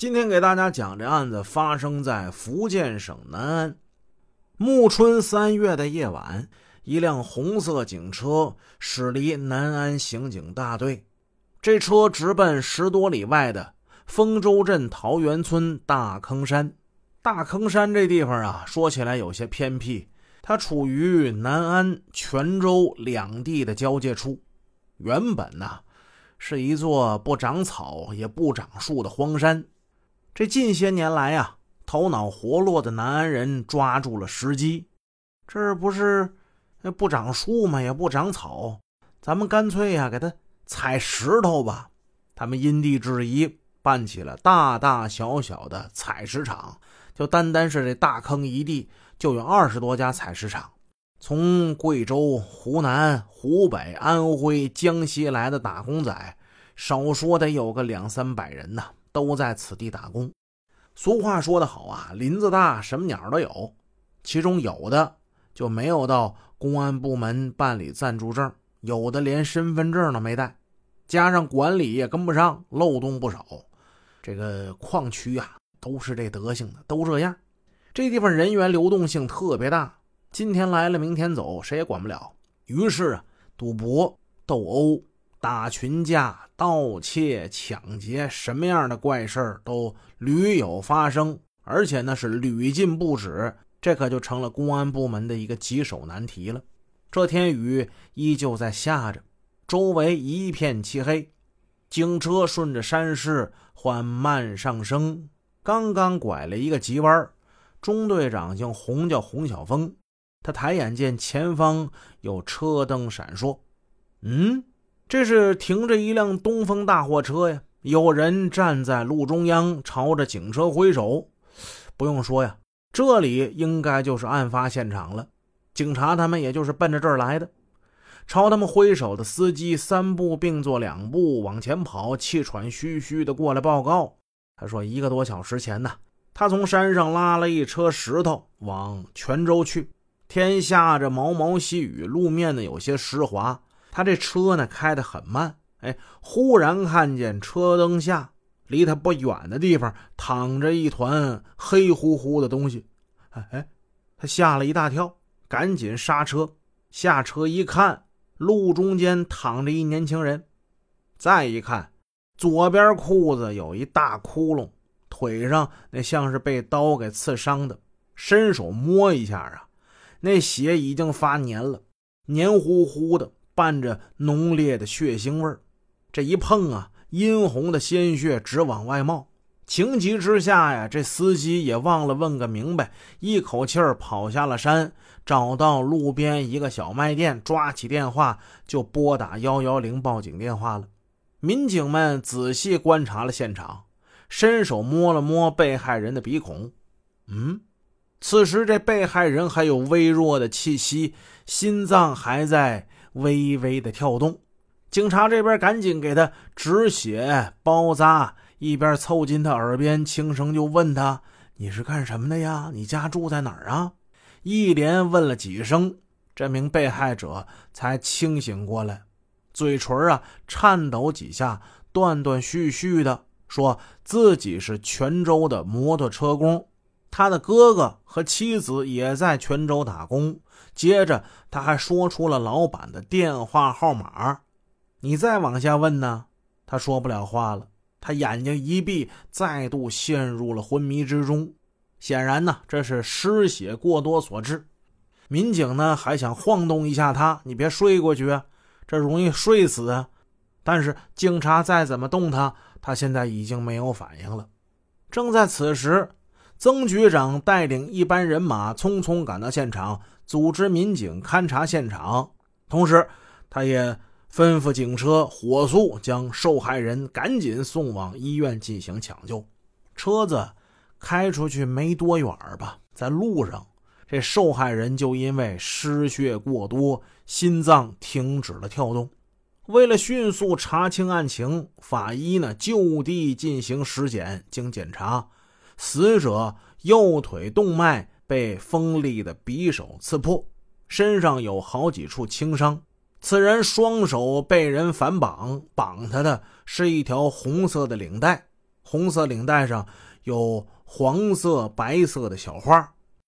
今天给大家讲这案子发生在福建省南安，暮春三月的夜晚，一辆红色警车驶离南安刑警大队，这车直奔十多里外的丰州镇桃源村大坑山。大坑山这地方啊，说起来有些偏僻，它处于南安、泉州两地的交界处，原本呢是一座不长草也不长树的荒山。这近些年来呀，头脑活络的南安人抓住了时机，这不是不长树吗？也不长草，咱们干脆呀给它踩石头吧。他们因地制宜，办起了大大小小的采石场。就单单是这大坑一地，就有二十多家采石场，从贵州、湖南、湖北、安徽、江西来的打工仔，少说得有个两三百人呢。都在此地打工。俗话说得好啊，林子大，什么鸟都有。其中有的就没有到公安部门办理暂住证，有的连身份证都没带，加上管理也跟不上，漏洞不少。这个矿区啊，都是这德行的，都这样。这地方人员流动性特别大，今天来了，明天走，谁也管不了。于是啊，赌博、斗殴。打群架、盗窃、抢劫，什么样的怪事都屡有发生，而且呢是屡禁不止，这可就成了公安部门的一个棘手难题了。这天雨依旧在下着，周围一片漆黑，警车顺着山势缓慢上升，刚刚拐了一个急弯，中队长姓洪，叫洪小峰，他抬眼见前方有车灯闪烁，嗯。这是停着一辆东风大货车呀，有人站在路中央，朝着警车挥手。不用说呀，这里应该就是案发现场了。警察他们也就是奔着这儿来的。朝他们挥手的司机三步并作两步往前跑，气喘吁吁的过来报告。他说，一个多小时前呢，他从山上拉了一车石头往泉州去。天下着毛毛细雨，路面呢有些湿滑。他这车呢开得很慢，哎，忽然看见车灯下离他不远的地方躺着一团黑乎乎的东西，哎，他吓了一大跳，赶紧刹车，下车一看，路中间躺着一年轻人，再一看，左边裤子有一大窟窿，腿上那像是被刀给刺伤的，伸手摸一下啊，那血已经发黏了，黏糊糊的。伴着浓烈的血腥味儿，这一碰啊，殷红的鲜血直往外冒。情急之下呀，这司机也忘了问个明白，一口气儿跑下了山，找到路边一个小卖店，抓起电话就拨打幺幺零报警电话了。民警们仔细观察了现场，伸手摸了摸被害人的鼻孔，嗯，此时这被害人还有微弱的气息，心脏还在。微微的跳动，警察这边赶紧给他止血包扎，一边凑近他耳边轻声就问他：“你是干什么的呀？你家住在哪儿啊？”一连问了几声，这名被害者才清醒过来，嘴唇啊颤抖几下，断断续续的说自己是泉州的摩托车工，他的哥哥和妻子也在泉州打工。接着，他还说出了老板的电话号码。你再往下问呢，他说不了话了。他眼睛一闭，再度陷入了昏迷之中。显然呢，这是失血过多所致。民警呢还想晃动一下他，你别睡过去啊，这容易睡死啊。但是警察再怎么动他，他现在已经没有反应了。正在此时，曾局长带领一班人马匆匆赶到现场。组织民警勘察现场，同时，他也吩咐警车火速将受害人赶紧送往医院进行抢救。车子开出去没多远吧，在路上，这受害人就因为失血过多，心脏停止了跳动。为了迅速查清案情，法医呢就地进行尸检。经检查，死者右腿动脉。被锋利的匕首刺破，身上有好几处轻伤。此人双手被人反绑，绑他的是一条红色的领带，红色领带上有黄色、白色的小花。